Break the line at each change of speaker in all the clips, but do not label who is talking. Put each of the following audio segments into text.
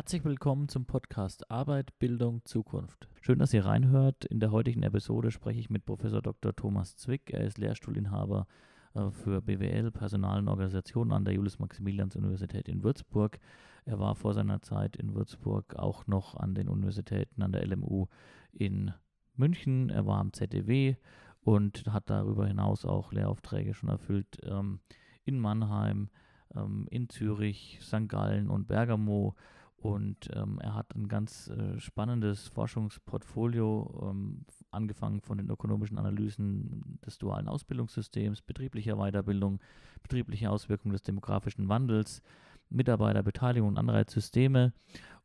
Herzlich willkommen zum Podcast Arbeit, Bildung, Zukunft. Schön, dass ihr reinhört. In der heutigen Episode spreche ich mit Professor Dr. Thomas Zwick. Er ist Lehrstuhlinhaber äh, für BWL, Personal und Organisation an der Julius-Maximilians-Universität in Würzburg. Er war vor seiner Zeit in Würzburg auch noch an den Universitäten an der LMU in München. Er war am ZDW und hat darüber hinaus auch Lehraufträge schon erfüllt ähm, in Mannheim, ähm, in Zürich, St. Gallen und Bergamo und ähm, er hat ein ganz äh, spannendes Forschungsportfolio, ähm, angefangen von den ökonomischen Analysen des dualen Ausbildungssystems, betrieblicher Weiterbildung, betriebliche Auswirkungen des demografischen Wandels, Mitarbeiterbeteiligung und Anreizsysteme.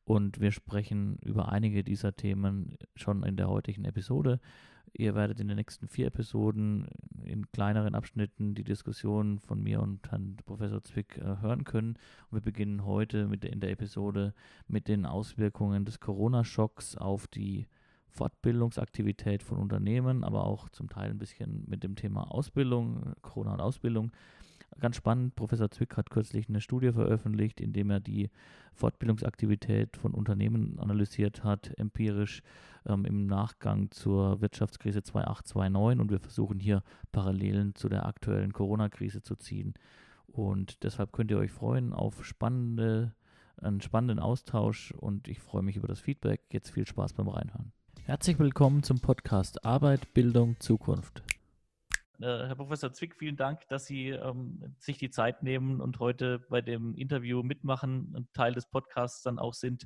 Und wir sprechen über einige dieser Themen schon in der heutigen Episode. Ihr werdet in den nächsten vier Episoden in kleineren Abschnitten die Diskussion von mir und Herrn Professor Zwick äh, hören können. Und wir beginnen heute mit der, in der Episode mit den Auswirkungen des Corona-Schocks auf die Fortbildungsaktivität von Unternehmen, aber auch zum Teil ein bisschen mit dem Thema Ausbildung, Corona und Ausbildung. Ganz spannend, Professor Zwick hat kürzlich eine Studie veröffentlicht, in dem er die Fortbildungsaktivität von Unternehmen analysiert hat, empirisch ähm, im Nachgang zur Wirtschaftskrise 2008-2009 und wir versuchen hier Parallelen zu der aktuellen Corona-Krise zu ziehen. Und deshalb könnt ihr euch freuen auf spannende, einen spannenden Austausch und ich freue mich über das Feedback. Jetzt viel Spaß beim Reinhören. Herzlich willkommen zum Podcast Arbeit, Bildung, Zukunft. Äh, Herr Professor Zwick, vielen Dank, dass Sie ähm, sich die Zeit nehmen und heute bei dem Interview mitmachen und Teil des Podcasts dann auch sind.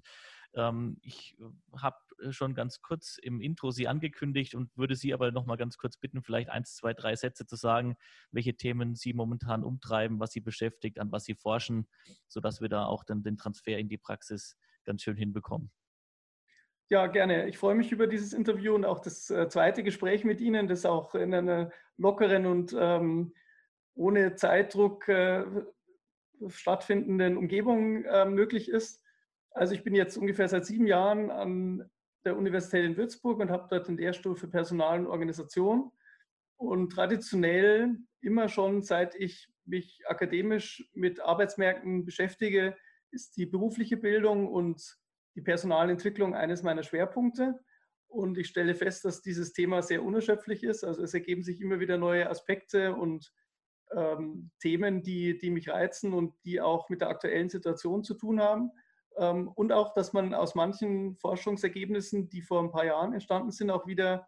Ähm, ich äh, habe äh, schon ganz kurz im Intro Sie angekündigt und würde Sie aber noch mal ganz kurz bitten, vielleicht eins, zwei, drei Sätze zu sagen, welche Themen Sie momentan umtreiben, was Sie beschäftigt, an was Sie forschen, sodass wir da auch dann den Transfer in die Praxis ganz schön hinbekommen.
Ja, gerne. Ich freue mich über dieses Interview und auch das äh, zweite Gespräch mit Ihnen, das auch in einer lockeren und ähm, ohne Zeitdruck äh, stattfindenden Umgebung äh, möglich ist. Also ich bin jetzt ungefähr seit sieben Jahren an der Universität in Würzburg und habe dort den Lehrstuhl für Personal und Organisation. Und traditionell immer schon, seit ich mich akademisch mit Arbeitsmärkten beschäftige, ist die berufliche Bildung und die Personalentwicklung eines meiner Schwerpunkte. Und ich stelle fest, dass dieses Thema sehr unerschöpflich ist. Also es ergeben sich immer wieder neue Aspekte und ähm, Themen, die, die mich reizen und die auch mit der aktuellen Situation zu tun haben. Ähm, und auch, dass man aus manchen Forschungsergebnissen, die vor ein paar Jahren entstanden sind, auch wieder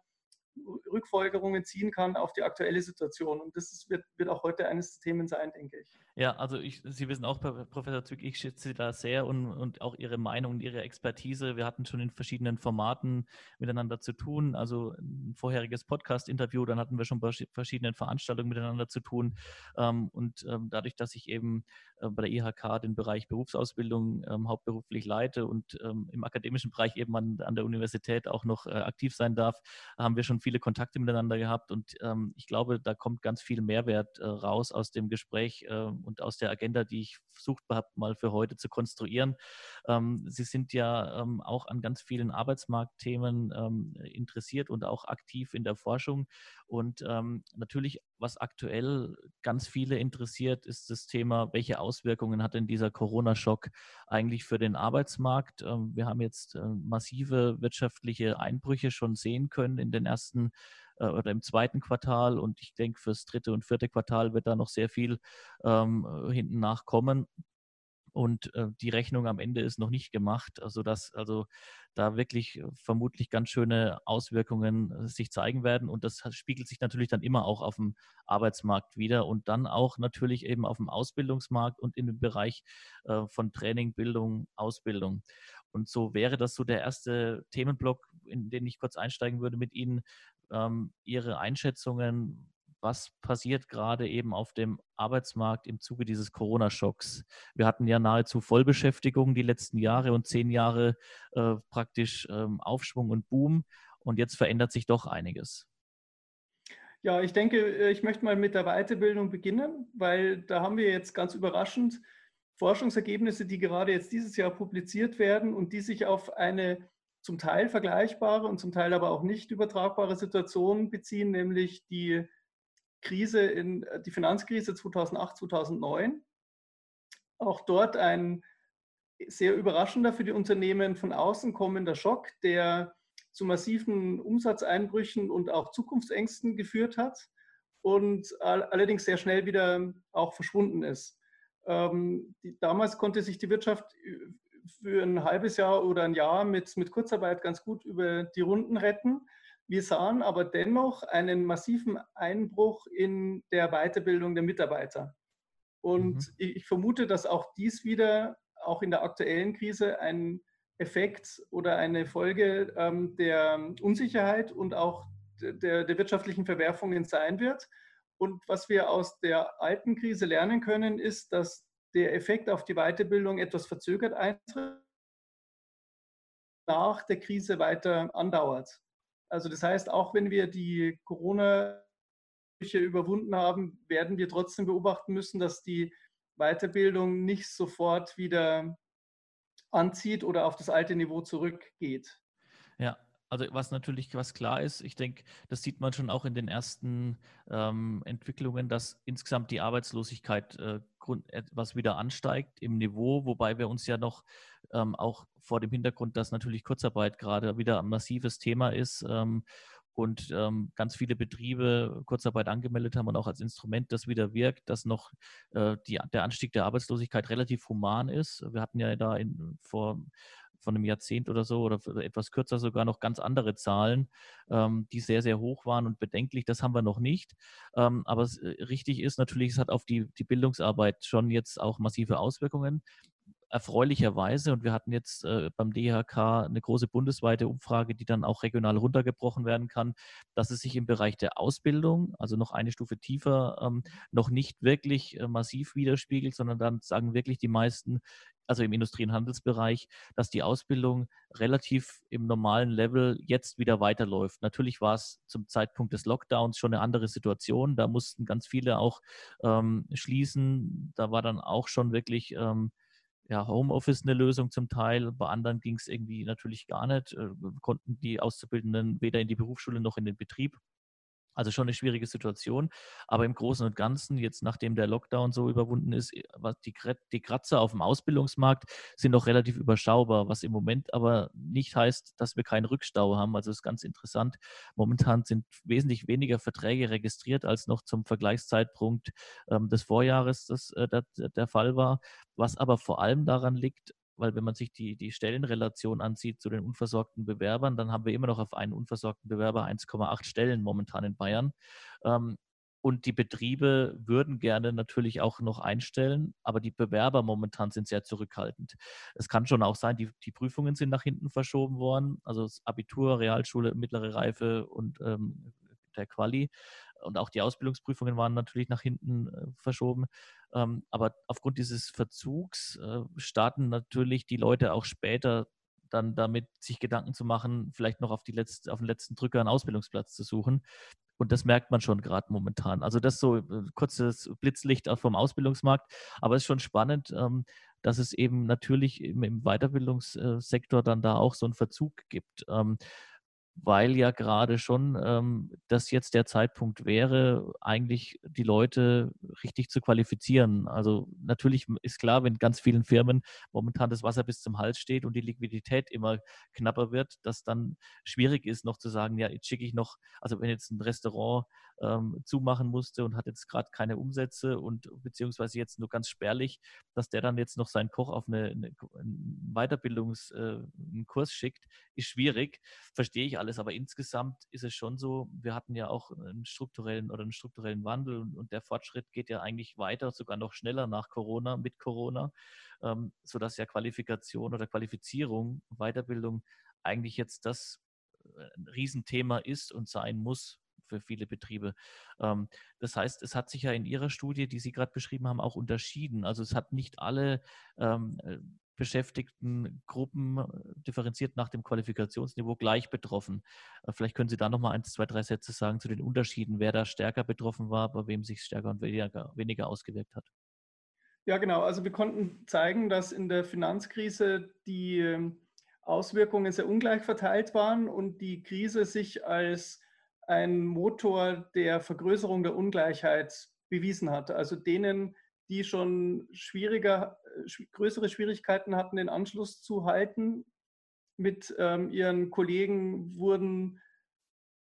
Rückfolgerungen ziehen kann auf die aktuelle Situation. Und das ist, wird, wird auch heute eines der Themen sein, denke ich.
Ja, also ich, Sie wissen auch, Professor Zwick, ich schätze Sie da sehr und, und auch Ihre Meinung und Ihre Expertise. Wir hatten schon in verschiedenen Formaten miteinander zu tun. Also ein vorheriges Podcast-Interview, dann hatten wir schon bei verschiedenen Veranstaltungen miteinander zu tun. Ähm, und ähm, dadurch, dass ich eben äh, bei der IHK den Bereich Berufsausbildung ähm, hauptberuflich leite und im akademischen Bereich eben an, an der Universität auch noch äh, aktiv sein darf, haben wir schon viele Kontakte miteinander gehabt und ich glaube, da kommt ganz viel Mehrwert äh, raus aus dem Gespräch und aus der Agenda, die ich versucht habe, mal für heute zu konstruieren. Ähm, Sie sind ja ähm, auch an ganz vielen Arbeitsmarktthemen ähm, interessiert und auch aktiv in der Forschung und natürlich, was aktuell ganz viele interessiert, ist das Thema, welche Auswirkungen hat denn dieser Corona-Schock eigentlich für den Arbeitsmarkt? Wir haben jetzt äh, massive wirtschaftliche Einbrüche schon sehen können in den ersten äh, oder im zweiten Quartal und ich denke, fürs dritte und vierte Quartal wird da noch sehr viel ähm, hinten nachkommen. Und äh, die Rechnung am Ende ist noch nicht gemacht, also dass also da wirklich äh, vermutlich ganz schöne Auswirkungen äh, sich zeigen werden. Und das spiegelt sich natürlich dann immer auch auf dem Arbeitsmarkt wieder und dann auch natürlich eben auf dem Ausbildungsmarkt und in dem Bereich äh, von Training, Bildung, Ausbildung. Und so wäre das so der erste Themenblock, in den ich kurz einsteigen würde mit Ihnen. Ähm, Ihre Einschätzungen, was passiert gerade eben auf dem Arbeitsmarkt im Zuge dieses Corona-Schocks? Wir hatten ja nahezu Vollbeschäftigung die letzten Jahre und zehn Jahre äh, praktisch ähm, Aufschwung und Boom. Und jetzt verändert sich doch einiges.
Ja, ich denke, äh, ich möchte mal mit der Weiterbildung beginnen, weil da haben wir jetzt ganz überraschend Forschungsergebnisse, die gerade jetzt dieses Jahr publiziert werden und die sich auf eine zum Teil vergleichbare und zum Teil aber auch nicht übertragbare Situation beziehen, nämlich die Krise in die Finanzkrise 2008, 2009. Auch dort ein sehr überraschender für die Unternehmen von außen kommender Schock, der zu massiven Umsatzeinbrüchen und auch Zukunftsängsten geführt hat und allerdings sehr schnell wieder auch verschwunden ist. Ähm, damals konnte sich die Wirtschaft für ein halbes Jahr oder ein Jahr mit, mit Kurzarbeit ganz gut über die Runden retten. Wir sahen aber dennoch einen massiven Einbruch in der Weiterbildung der Mitarbeiter. Und mhm. ich, ich vermute, dass auch dies wieder, auch in der aktuellen Krise, ein Effekt oder eine Folge ähm, der Unsicherheit und auch der, der wirtschaftlichen Verwerfungen sein wird. Und was wir aus der alten Krise lernen können, ist, dass der Effekt auf die Weiterbildung etwas verzögert eintritt, nach der Krise weiter andauert. Also das heißt, auch wenn wir die Corona überwunden haben, werden wir trotzdem beobachten müssen, dass die Weiterbildung nicht sofort wieder anzieht oder auf das alte Niveau zurückgeht.
Also was natürlich, was klar ist, ich denke, das sieht man schon auch in den ersten ähm, Entwicklungen, dass insgesamt die Arbeitslosigkeit äh, etwas wieder ansteigt im Niveau, wobei wir uns ja noch ähm, auch vor dem Hintergrund, dass natürlich Kurzarbeit gerade wieder ein massives Thema ist ähm, und ähm, ganz viele Betriebe Kurzarbeit angemeldet haben und auch als Instrument das wieder wirkt, dass noch äh, die, der Anstieg der Arbeitslosigkeit relativ human ist. Wir hatten ja da in, vor von einem Jahrzehnt oder so oder etwas kürzer sogar noch ganz andere Zahlen, ähm, die sehr, sehr hoch waren und bedenklich. Das haben wir noch nicht. Ähm, aber es, äh, richtig ist natürlich, es hat auf die, die Bildungsarbeit schon jetzt auch massive Auswirkungen erfreulicherweise, und wir hatten jetzt äh, beim DHK eine große bundesweite Umfrage, die dann auch regional runtergebrochen werden kann, dass es sich im Bereich der Ausbildung, also noch eine Stufe tiefer, ähm, noch nicht wirklich äh, massiv widerspiegelt, sondern dann sagen wirklich die meisten, also im Industrie- und Handelsbereich, dass die Ausbildung relativ im normalen Level jetzt wieder weiterläuft. Natürlich war es zum Zeitpunkt des Lockdowns schon eine andere Situation. Da mussten ganz viele auch ähm, schließen. Da war dann auch schon wirklich ähm, ja, Homeoffice eine Lösung zum Teil. Bei anderen ging es irgendwie natürlich gar nicht, äh, konnten die Auszubildenden weder in die Berufsschule noch in den Betrieb. Also schon eine schwierige Situation. Aber im Großen und Ganzen, jetzt nachdem der Lockdown so überwunden ist, äh, die, Kratzer auf dem Ausbildungsmarkt sind noch relativ überschaubar, was im Moment aber nicht heißt, dass wir keinen Rückstau haben. Also ist ganz interessant. Momentan sind wesentlich weniger Verträge registriert, als noch zum Vergleichszeitpunkt ähm, des Vorjahres das, äh, der Fall war. Was aber vor allem daran liegt, weil wenn man sich die, die Stellenrelation ansieht zu den unversorgten Bewerbern, dann haben wir immer noch auf einen unversorgten Bewerber 1,8 Stellen momentan in Bayern. Ähm, und die Betriebe würden gerne natürlich auch noch einstellen, aber die Bewerber momentan sind sehr zurückhaltend. Es kann schon auch sein, die, die Prüfungen sind nach hinten verschoben worden, also das Abitur, Realschule, mittlere Reife und ähm, der Quali und auch die Ausbildungsprüfungen waren natürlich nach hinten äh, verschoben. Ähm, aber aufgrund dieses Verzugs äh, starten natürlich die Leute auch später dann damit, sich Gedanken zu machen, vielleicht noch auf, die letzte, auf den letzten Drücker einen Ausbildungsplatz zu suchen. Und das merkt man schon gerade momentan. Also das so äh, kurzes Blitzlicht vom Ausbildungsmarkt. Aber es ist schon spannend, ähm, dass es eben natürlich im, im Weiterbildungssektor dann da auch so einen Verzug gibt. Weil ja gerade schon ähm, das jetzt der Zeitpunkt wäre, eigentlich die Leute richtig zu qualifizieren. Also natürlich ist klar, wenn ganz vielen Firmen momentan das Wasser bis zum Hals steht und die Liquidität immer knapper wird, dass dann schwierig ist, noch zu sagen, ja, jetzt schicke ich noch, also wenn jetzt ein Restaurant ähm, zumachen musste und hat jetzt gerade keine Umsätze und beziehungsweise jetzt nur ganz spärlich, dass der dann jetzt noch seinen Koch auf eine, eine Weiterbildungskurs äh, schickt, ist schwierig. Verstehe ich alles, aber insgesamt ist es schon so, wir hatten ja auch einen strukturellen oder einen strukturellen Wandel und, und der Fortschritt geht ja eigentlich weiter, sogar noch schneller nach Corona, mit Corona, ähm, sodass ja Qualifikation oder Qualifizierung, Weiterbildung eigentlich jetzt das äh, Riesenthema ist und sein muss für viele Betriebe. Ähm, das heißt, es hat sich ja in Ihrer Studie, die Sie gerade beschrieben haben, auch unterschieden. Also es hat nicht alle ähm, äh, beschäftigten Gruppen äh, differenziert nach dem Qualifikationsniveau gleich betroffen. Äh, vielleicht können Sie da noch mal eins, zwei, drei Sätze sagen zu den Unterschieden, wer da stärker betroffen war, bei wem sich stärker und weniger, weniger ausgewirkt hat.
Ja, genau. Also wir konnten zeigen, dass in der Finanzkrise die ähm, Auswirkungen sehr ungleich verteilt waren und die Krise sich als ein Motor der Vergrößerung der Ungleichheit bewiesen hat. Also denen, die schon schwieriger, größere Schwierigkeiten hatten, den Anschluss zu halten mit ähm, ihren Kollegen, wurden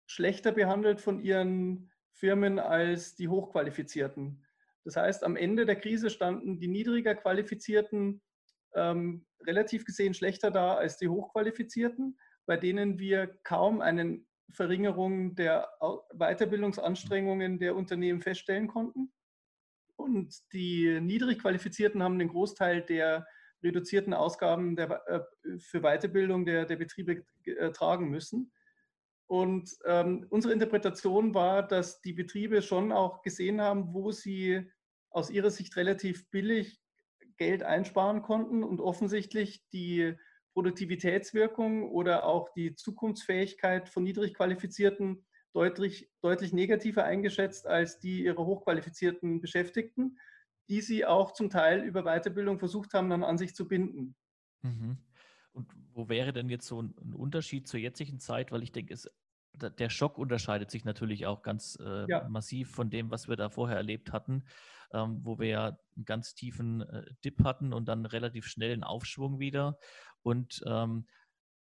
schlechter behandelt von ihren Firmen als die Hochqualifizierten. Das heißt, am Ende der Krise standen die niedriger Qualifizierten ähm, relativ gesehen schlechter da als die Hochqualifizierten, bei denen wir kaum eine Verringerung der Weiterbildungsanstrengungen der Unternehmen feststellen konnten. Und die niedrig Qualifizierten haben den Großteil der reduzierten Ausgaben der, äh, für Weiterbildung der, der Betriebe äh, tragen müssen. Und ähm, unsere Interpretation war, dass die Betriebe schon auch gesehen haben, wo sie aus ihrer Sicht relativ billig Geld einsparen konnten und offensichtlich die Produktivitätswirkung oder auch die Zukunftsfähigkeit von niedrig qualifizierten deutlich, deutlich negativer eingeschätzt als die ihrer hochqualifizierten Beschäftigten, die sie auch zum Teil über Weiterbildung versucht haben, dann an sich zu binden.
Mhm. Und wo wäre denn jetzt so ein Unterschied zur jetzigen Zeit? Weil ich denke, es der Schock unterscheidet sich natürlich auch ganz äh, ja. massiv von dem, was wir da vorher erlebt hatten, ähm, wo wir ja einen ganz tiefen äh, Dip hatten und dann relativ schnell einen Aufschwung wieder. Und ähm,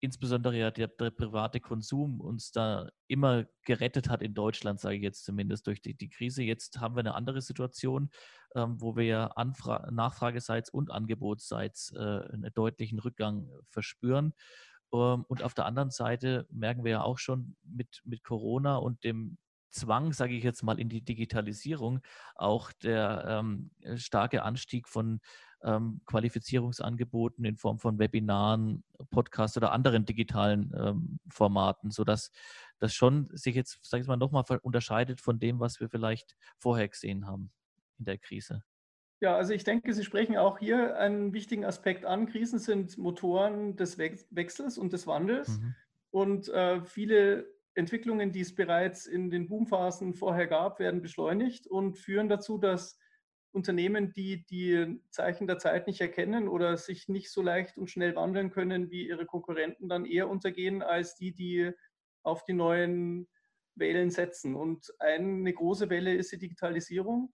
insbesondere ja der, der, private Konsum uns da immer gerettet hat in Deutschland, sage ich jetzt zumindest durch die, die Krise. Jetzt haben wir eine andere Situation, ähm, wo wir ja Anfra Nachfrageseits und Angebotsseits äh, einen deutlichen Rückgang verspüren. Ähm, und auf der anderen Seite merken wir ja auch schon mit, mit Corona und dem Zwang, sage ich jetzt mal, in die Digitalisierung, auch der ähm, starke Anstieg von ähm, Qualifizierungsangeboten in Form von Webinaren, Podcasts oder anderen digitalen ähm, Formaten, sodass das schon sich jetzt, sage ich mal, nochmal unterscheidet von dem, was wir vielleicht vorher gesehen haben in der Krise.
Ja, also ich denke, Sie sprechen auch hier einen wichtigen Aspekt an. Krisen sind Motoren des Wechsels und des Wandels. Mhm. Und äh, viele Entwicklungen, die es bereits in den Boomphasen vorher gab, werden beschleunigt und führen dazu, dass Unternehmen, die die Zeichen der Zeit nicht erkennen oder sich nicht so leicht und schnell wandeln können wie ihre Konkurrenten, dann eher untergehen als die, die auf die neuen Wellen setzen. Und eine große Welle ist die Digitalisierung.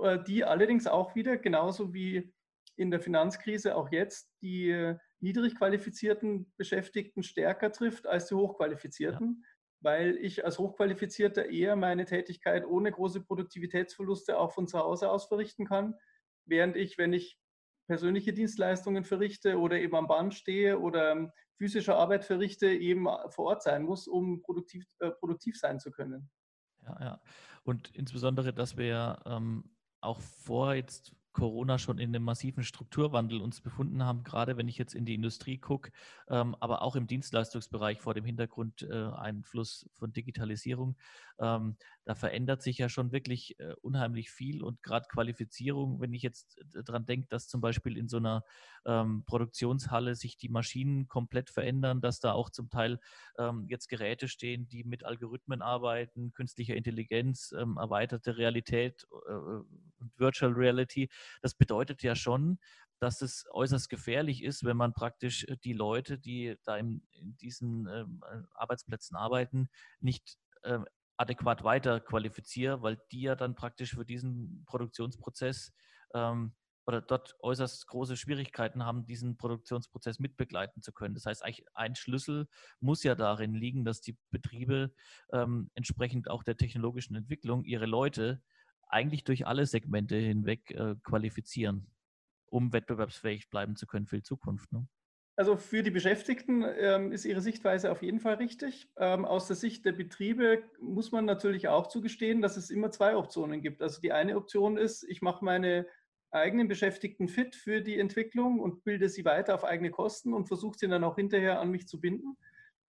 Äh, die allerdings auch wieder, genauso wie in der Finanzkrise auch jetzt, die niedrig qualifizierten Beschäftigten stärker trifft als die hochqualifizierten, ja. Weil ich als Hochqualifizierter eher meine Tätigkeit ohne große Produktivitätsverluste auch von zu Hause aus verrichten kann, während ich, wenn ich persönliche Dienstleistungen verrichte oder eben am Band stehe oder physische Arbeit verrichte, eben vor Ort sein muss, um produktiv, äh, produktiv sein zu können.
Ja, ja. Und insbesondere, dass wir ähm, auch vor jetzt Corona schon in einem massiven Strukturwandel uns befunden haben, gerade wenn ich jetzt in die Industrie gucke, ähm, aber auch im Dienstleistungsbereich vor dem Hintergrund äh, Einfluss von Digitalisierung. Ähm, da verändert sich ja schon wirklich äh, unheimlich viel und gerade Qualifizierung, wenn ich jetzt äh, daran denke, dass zum Beispiel in so einer ähm, Produktionshalle sich die Maschinen komplett verändern, dass da auch zum Teil ähm, jetzt Geräte stehen, die mit Algorithmen arbeiten, künstlicher Intelligenz, ähm, erweiterte Realität äh, und Virtual Reality das bedeutet ja schon, dass es äußerst gefährlich ist, wenn man praktisch äh, die Leute, die da in, diesen ähm, äh, Arbeitsplätzen arbeiten, nicht äh, adäquat weiter qualifiziert, weil die ja dann praktisch für diesen Produktionsprozess ähm, oder dort äußerst große Schwierigkeiten haben, diesen Produktionsprozess mitbegleiten zu können. Das heißt, ein Schlüssel muss ja darin liegen, dass die Betriebe ähm, entsprechend auch der technologischen Entwicklung ihre Leute eigentlich durch alle Segmente hinweg äh, qualifizieren, um wettbewerbsfähig bleiben zu können für die Zukunft. Ne?
Also für die Beschäftigten ähm, ist Ihre Sichtweise auf jeden Fall richtig. Ähm, aus der Sicht der Betriebe muss man natürlich auch zugestehen, dass es immer zwei Optionen gibt. Also die eine Option ist, ich mache meine eigenen Beschäftigten fit für die Entwicklung und bilde sie weiter auf eigene Kosten und versuche sie dann auch hinterher an mich zu binden.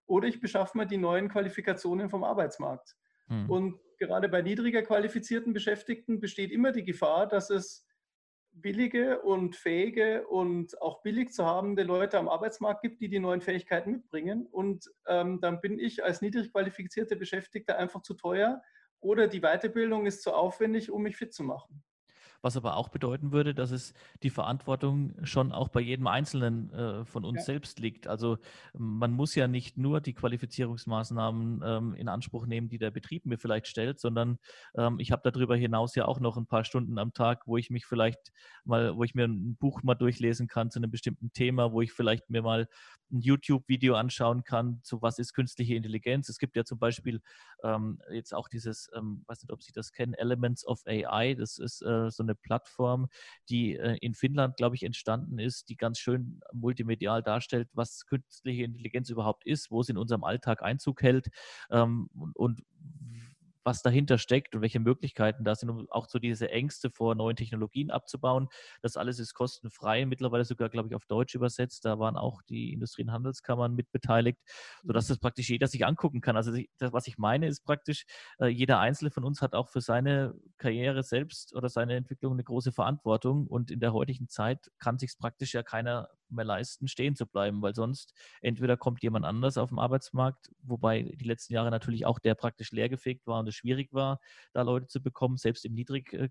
Oder ich beschaffe mir die neuen Qualifikationen vom Arbeitsmarkt. Hm. Und gerade bei niedriger qualifizierten Beschäftigten besteht immer die Gefahr, dass es billige und fähige und auch billig zu habende Leute am Arbeitsmarkt gibt, die die neuen Fähigkeiten mitbringen. Und ähm, dann bin ich als niedrig qualifizierter Beschäftigter einfach zu teuer oder die Weiterbildung ist zu aufwendig, um mich fit zu machen.
Was aber auch bedeuten würde, dass es die Verantwortung schon auch bei jedem Einzelnen äh, von uns ja. selbst liegt. Also man muss ja nicht nur die Qualifizierungsmaßnahmen ähm, in Anspruch nehmen, die der Betrieb mir vielleicht stellt, sondern ähm, ich habe darüber hinaus ja auch noch ein paar Stunden am Tag, wo ich mich vielleicht mal, wo ich mir ein Buch mal durchlesen kann zu einem bestimmten Thema, wo ich vielleicht mir mal ein YouTube-Video anschauen kann, zu was ist künstliche Intelligenz. Es gibt ja zum Beispiel ähm, jetzt auch dieses, ähm, weiß nicht, ob Sie das kennen, Elements of AI. Das ist äh, so eine Plattform, die äh, in Finnland, glaube ich, entstanden ist, die ganz schön multimedial darstellt, was künstliche Intelligenz überhaupt ist, wo es in unserem Alltag Einzug hält ähm, und was dahinter steckt und welche Möglichkeiten da sind, um auch so diese Ängste vor neuen Technologien abzubauen. Das alles ist kostenfrei, mittlerweile sogar, glaube ich, auf Deutsch übersetzt. Da waren auch die Industrie- und Handelskammern mit beteiligt, sodass mhm. das praktisch jeder sich angucken kann. Also das, was ich meine, ist praktisch, äh, jeder Einzelne von uns hat auch für seine Karriere selbst oder seine Entwicklung eine große Verantwortung. Und in der heutigen Zeit kann sich praktisch ja keiner mehr leisten, stehen zu bleiben, weil sonst entweder kommt jemand anders auf dem Arbeitsmarkt, wobei die letzten Jahre natürlich auch der praktisch leergefegt war und es schwierig war, da Leute zu bekommen, selbst im niedrig äh,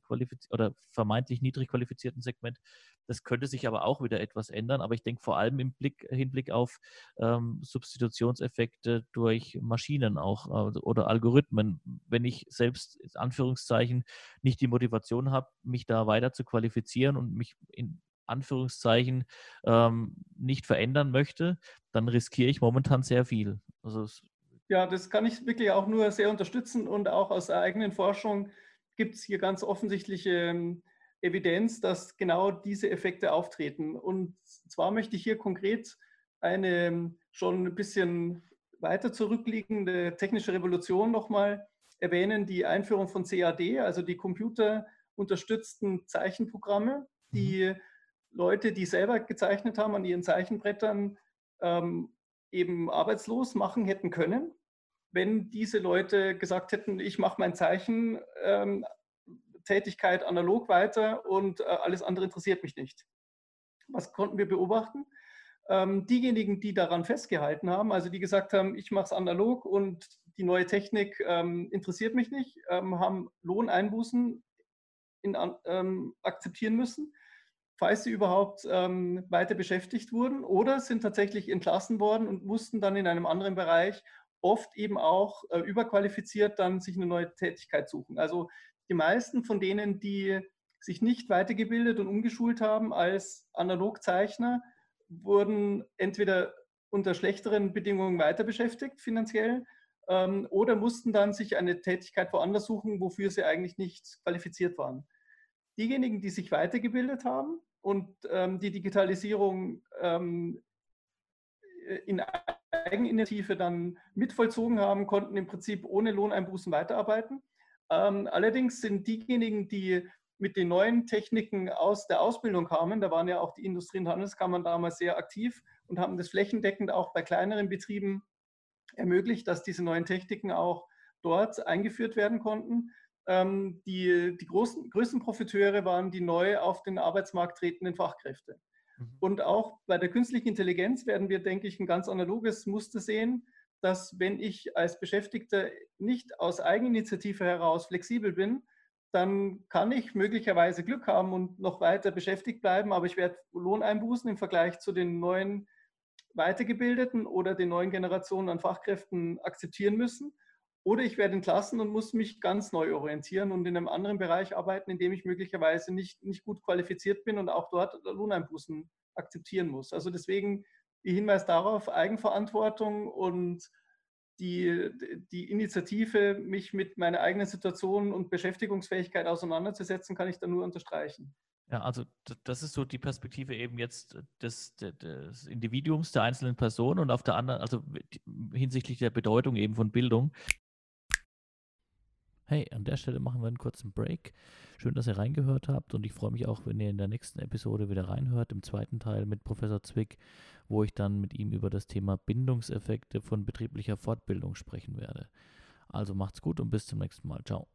oder vermeintlich niedrig qualifizierten Segment. Das könnte sich aber auch wieder etwas ändern, aber ich denke vor allem im Blick, Hinblick auf ähm, Substitutionseffekte durch Maschinen auch äh, oder Algorithmen. Wenn ich selbst in Anführungszeichen nicht die Motivation habe, mich da weiter zu qualifizieren und mich in Anführungszeichen ähm, nicht verändern möchte, dann riskiere ich momentan sehr viel. Also
ja, das kann ich wirklich auch nur sehr unterstützen und auch aus der eigenen Forschung gibt es hier ganz offensichtliche ähm, Evidenz, dass genau diese Effekte auftreten. Und zwar möchte ich hier konkret eine ähm, schon ein bisschen weiter zurückliegende technische Revolution nochmal erwähnen, die Einführung von CAD, also die computerunterstützten Zeichenprogramme, die mhm. Leute, die selber gezeichnet haben an ihren Zeichenbrettern, ähm, eben arbeitslos machen hätten können, wenn diese Leute gesagt hätten, ich mache mein Zeichentätigkeit ähm, analog weiter und äh, alles andere interessiert mich nicht. Was konnten wir beobachten? Ähm, diejenigen, die daran festgehalten haben, also die gesagt haben, ich mache es analog und die neue Technik ähm, interessiert mich nicht, ähm, haben Lohneinbußen in, akzeptieren müssen falls sie überhaupt ähm, weiter beschäftigt wurden oder sind tatsächlich entlassen worden und mussten dann in einem anderen Bereich oft eben auch äh, überqualifiziert dann sich eine neue Tätigkeit suchen. Also die meisten von denen, die sich nicht weitergebildet und umgeschult haben als Analogzeichner, wurden entweder unter schlechteren Bedingungen weiter beschäftigt finanziell ähm, oder mussten dann sich eine Tätigkeit woanders suchen, wofür sie eigentlich nicht qualifiziert waren diejenigen, die sich weitergebildet haben und ähm, die Digitalisierung ähm, in Eigeninitiative dann mitvollzogen haben, konnten im Prinzip ohne Lohneinbußen weiterarbeiten. Ähm, allerdings sind diejenigen, die mit den neuen Techniken aus der Ausbildung kamen, da waren ja auch die Industrie- und Handelskammern damals sehr aktiv und haben das flächendeckend auch bei kleineren Betrieben ermöglicht, dass diese neuen Techniken auch dort eingeführt werden konnten. Ähm, die, die großen, größten Profiteure waren die neu auf den Arbeitsmarkt tretenden Fachkräfte. Mhm. Und auch bei der künstlichen Intelligenz werden wir, denke ich, ein ganz analoges Muster sehen, dass wenn ich als Beschäftigter nicht aus Eigeninitiative heraus flexibel bin, dann kann ich möglicherweise Glück haben und noch weiter beschäftigt bleiben, aber ich werde Lohneinbußen im Vergleich zu den neuen Weitergebildeten oder den neuen Generationen an Fachkräften akzeptieren müssen. Oder ich werde entlassen und muss mich ganz neu orientieren und in einem anderen Bereich arbeiten, in dem ich möglicherweise nicht, nicht gut qualifiziert bin und auch dort Lohneinbußen akzeptieren muss. Also deswegen der Hinweis darauf, Eigenverantwortung und die, die Initiative, mich mit meiner eigenen Situation und Beschäftigungsfähigkeit auseinanderzusetzen, kann ich da nur unterstreichen.
Ja, also das ist so die Perspektive eben jetzt des, des Individuums, der einzelnen Person und auf der anderen, also hinsichtlich der Bedeutung eben von Bildung. Hey, an der Stelle machen wir einen kurzen Break. Schön, dass ihr reingehört habt und ich freue mich auch, wenn ihr in der nächsten Episode wieder reinhört, im zweiten Teil mit Professor Zwick, wo ich dann mit ihm über das Thema Bindungseffekte von betrieblicher Fortbildung sprechen werde. Also macht's gut und bis zum nächsten Mal. Ciao.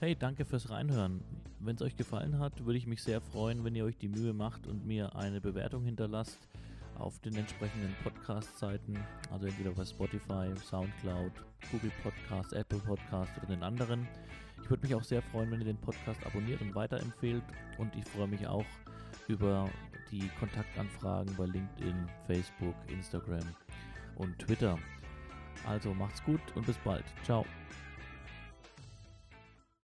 Hey, danke fürs Reinhören. Wenn es euch gefallen hat, würde ich mich sehr freuen, wenn ihr euch die Mühe macht und mir eine Bewertung hinterlasst auf den entsprechenden Podcast-Seiten, also entweder bei Spotify, Soundcloud, Google Podcast, Apple Podcast oder den anderen. Ich würde mich auch sehr freuen, wenn ihr den Podcast abonniert und weiterempfehlt. Und ich freue mich auch über die Kontaktanfragen bei LinkedIn, Facebook, Instagram und Twitter. Also macht's gut und bis bald. Ciao.